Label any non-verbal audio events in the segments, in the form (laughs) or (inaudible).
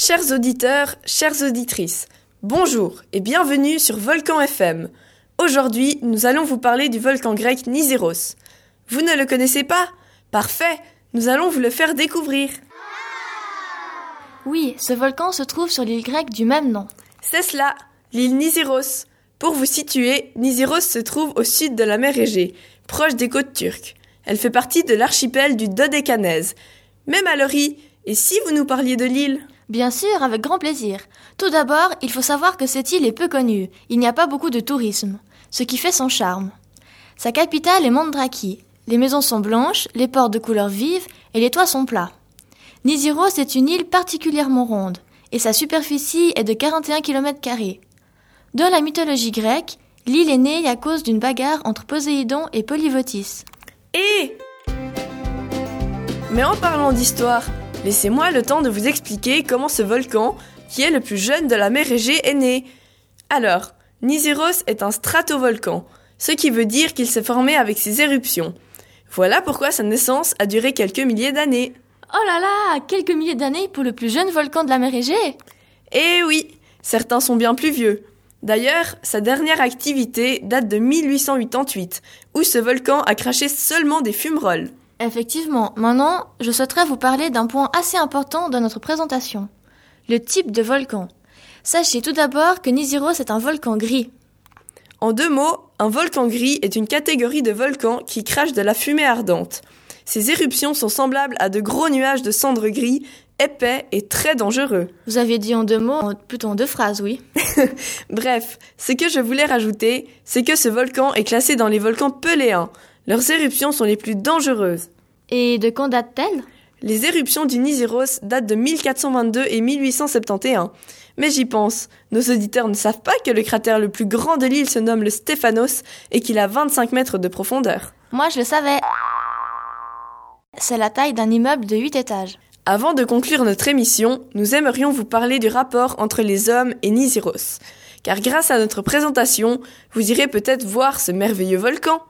Chers auditeurs, chères auditrices, bonjour et bienvenue sur Volcan FM. Aujourd'hui, nous allons vous parler du volcan grec Niséros. Vous ne le connaissez pas? Parfait, nous allons vous le faire découvrir. Oui, ce volcan se trouve sur l'île grecque du même nom. C'est cela, l'île Niséros. Pour vous situer, Niséros se trouve au sud de la mer Égée, proche des côtes turques. Elle fait partie de l'archipel du Dodécanèse. Même à Lori, et si vous nous parliez de l'île? Bien sûr, avec grand plaisir. Tout d'abord, il faut savoir que cette île est peu connue. Il n'y a pas beaucoup de tourisme, ce qui fait son charme. Sa capitale est Mandraki. Les maisons sont blanches, les portes de couleur vive et les toits sont plats. Nisyros est une île particulièrement ronde et sa superficie est de 41 km. Dans la mythologie grecque, l'île est née à cause d'une bagarre entre Poséidon et Polyvotis. Et Mais en parlant d'histoire, Laissez-moi le temps de vous expliquer comment ce volcan, qui est le plus jeune de la mer Égée, est né. Alors, Niséros est un stratovolcan, ce qui veut dire qu'il s'est formé avec ses éruptions. Voilà pourquoi sa naissance a duré quelques milliers d'années. Oh là là, quelques milliers d'années pour le plus jeune volcan de la mer Égée Eh oui, certains sont bien plus vieux. D'ailleurs, sa dernière activité date de 1888, où ce volcan a craché seulement des fumerolles. Effectivement, maintenant, je souhaiterais vous parler d'un point assez important dans notre présentation. Le type de volcan. Sachez tout d'abord que Nisyros est un volcan gris. En deux mots, un volcan gris est une catégorie de volcans qui crachent de la fumée ardente. Ces éruptions sont semblables à de gros nuages de cendres gris, épais et très dangereux. Vous aviez dit en deux mots, plutôt en deux phrases, oui. (laughs) Bref, ce que je voulais rajouter, c'est que ce volcan est classé dans les volcans peléens, leurs éruptions sont les plus dangereuses. Et de quand datent-elles? Les éruptions du Niséros datent de 1422 et 1871. Mais j'y pense, nos auditeurs ne savent pas que le cratère le plus grand de l'île se nomme le Stéphanos et qu'il a 25 mètres de profondeur. Moi je le savais. C'est la taille d'un immeuble de 8 étages. Avant de conclure notre émission, nous aimerions vous parler du rapport entre les hommes et Niséros. Car grâce à notre présentation, vous irez peut-être voir ce merveilleux volcan.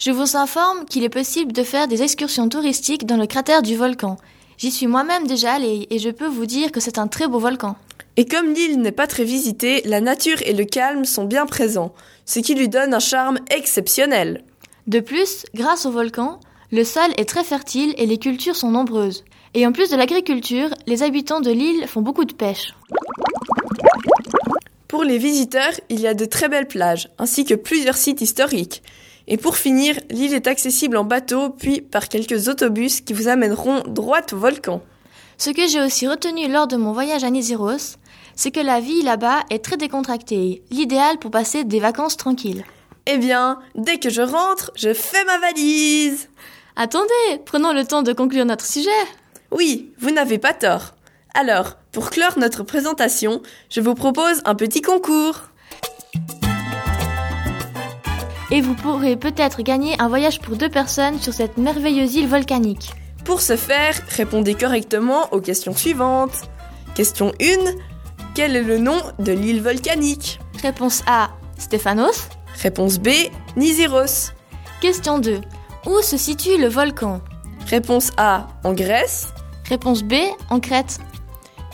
Je vous informe qu'il est possible de faire des excursions touristiques dans le cratère du volcan. J'y suis moi-même déjà allé et je peux vous dire que c'est un très beau volcan. Et comme l'île n'est pas très visitée, la nature et le calme sont bien présents, ce qui lui donne un charme exceptionnel. De plus, grâce au volcan, le sol est très fertile et les cultures sont nombreuses. Et en plus de l'agriculture, les habitants de l'île font beaucoup de pêche. Pour les visiteurs, il y a de très belles plages, ainsi que plusieurs sites historiques. Et pour finir, l'île est accessible en bateau, puis par quelques autobus qui vous amèneront droit au volcan. Ce que j'ai aussi retenu lors de mon voyage à Nisyros, c'est que la vie là-bas est très décontractée, l'idéal pour passer des vacances tranquilles. Eh bien, dès que je rentre, je fais ma valise. Attendez, prenons le temps de conclure notre sujet. Oui, vous n'avez pas tort. Alors, pour clore notre présentation, je vous propose un petit concours et vous pourrez peut-être gagner un voyage pour deux personnes sur cette merveilleuse île volcanique. Pour ce faire, répondez correctement aux questions suivantes. Question 1. Quel est le nom de l'île volcanique? Réponse A. Stéphanos. Réponse B. Nisyros. Question 2. Où se situe le volcan? Réponse A. En Grèce. Réponse B. En Crète.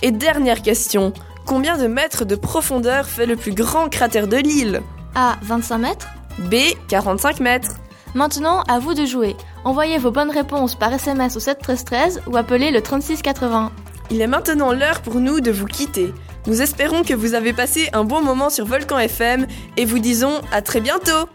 Et dernière question. Combien de mètres de profondeur fait le plus grand cratère de l'île? A. 25 mètres. B. 45 mètres. Maintenant, à vous de jouer. Envoyez vos bonnes réponses par SMS au 71313 ou appelez le 3680. Il est maintenant l'heure pour nous de vous quitter. Nous espérons que vous avez passé un bon moment sur Volcan FM et vous disons à très bientôt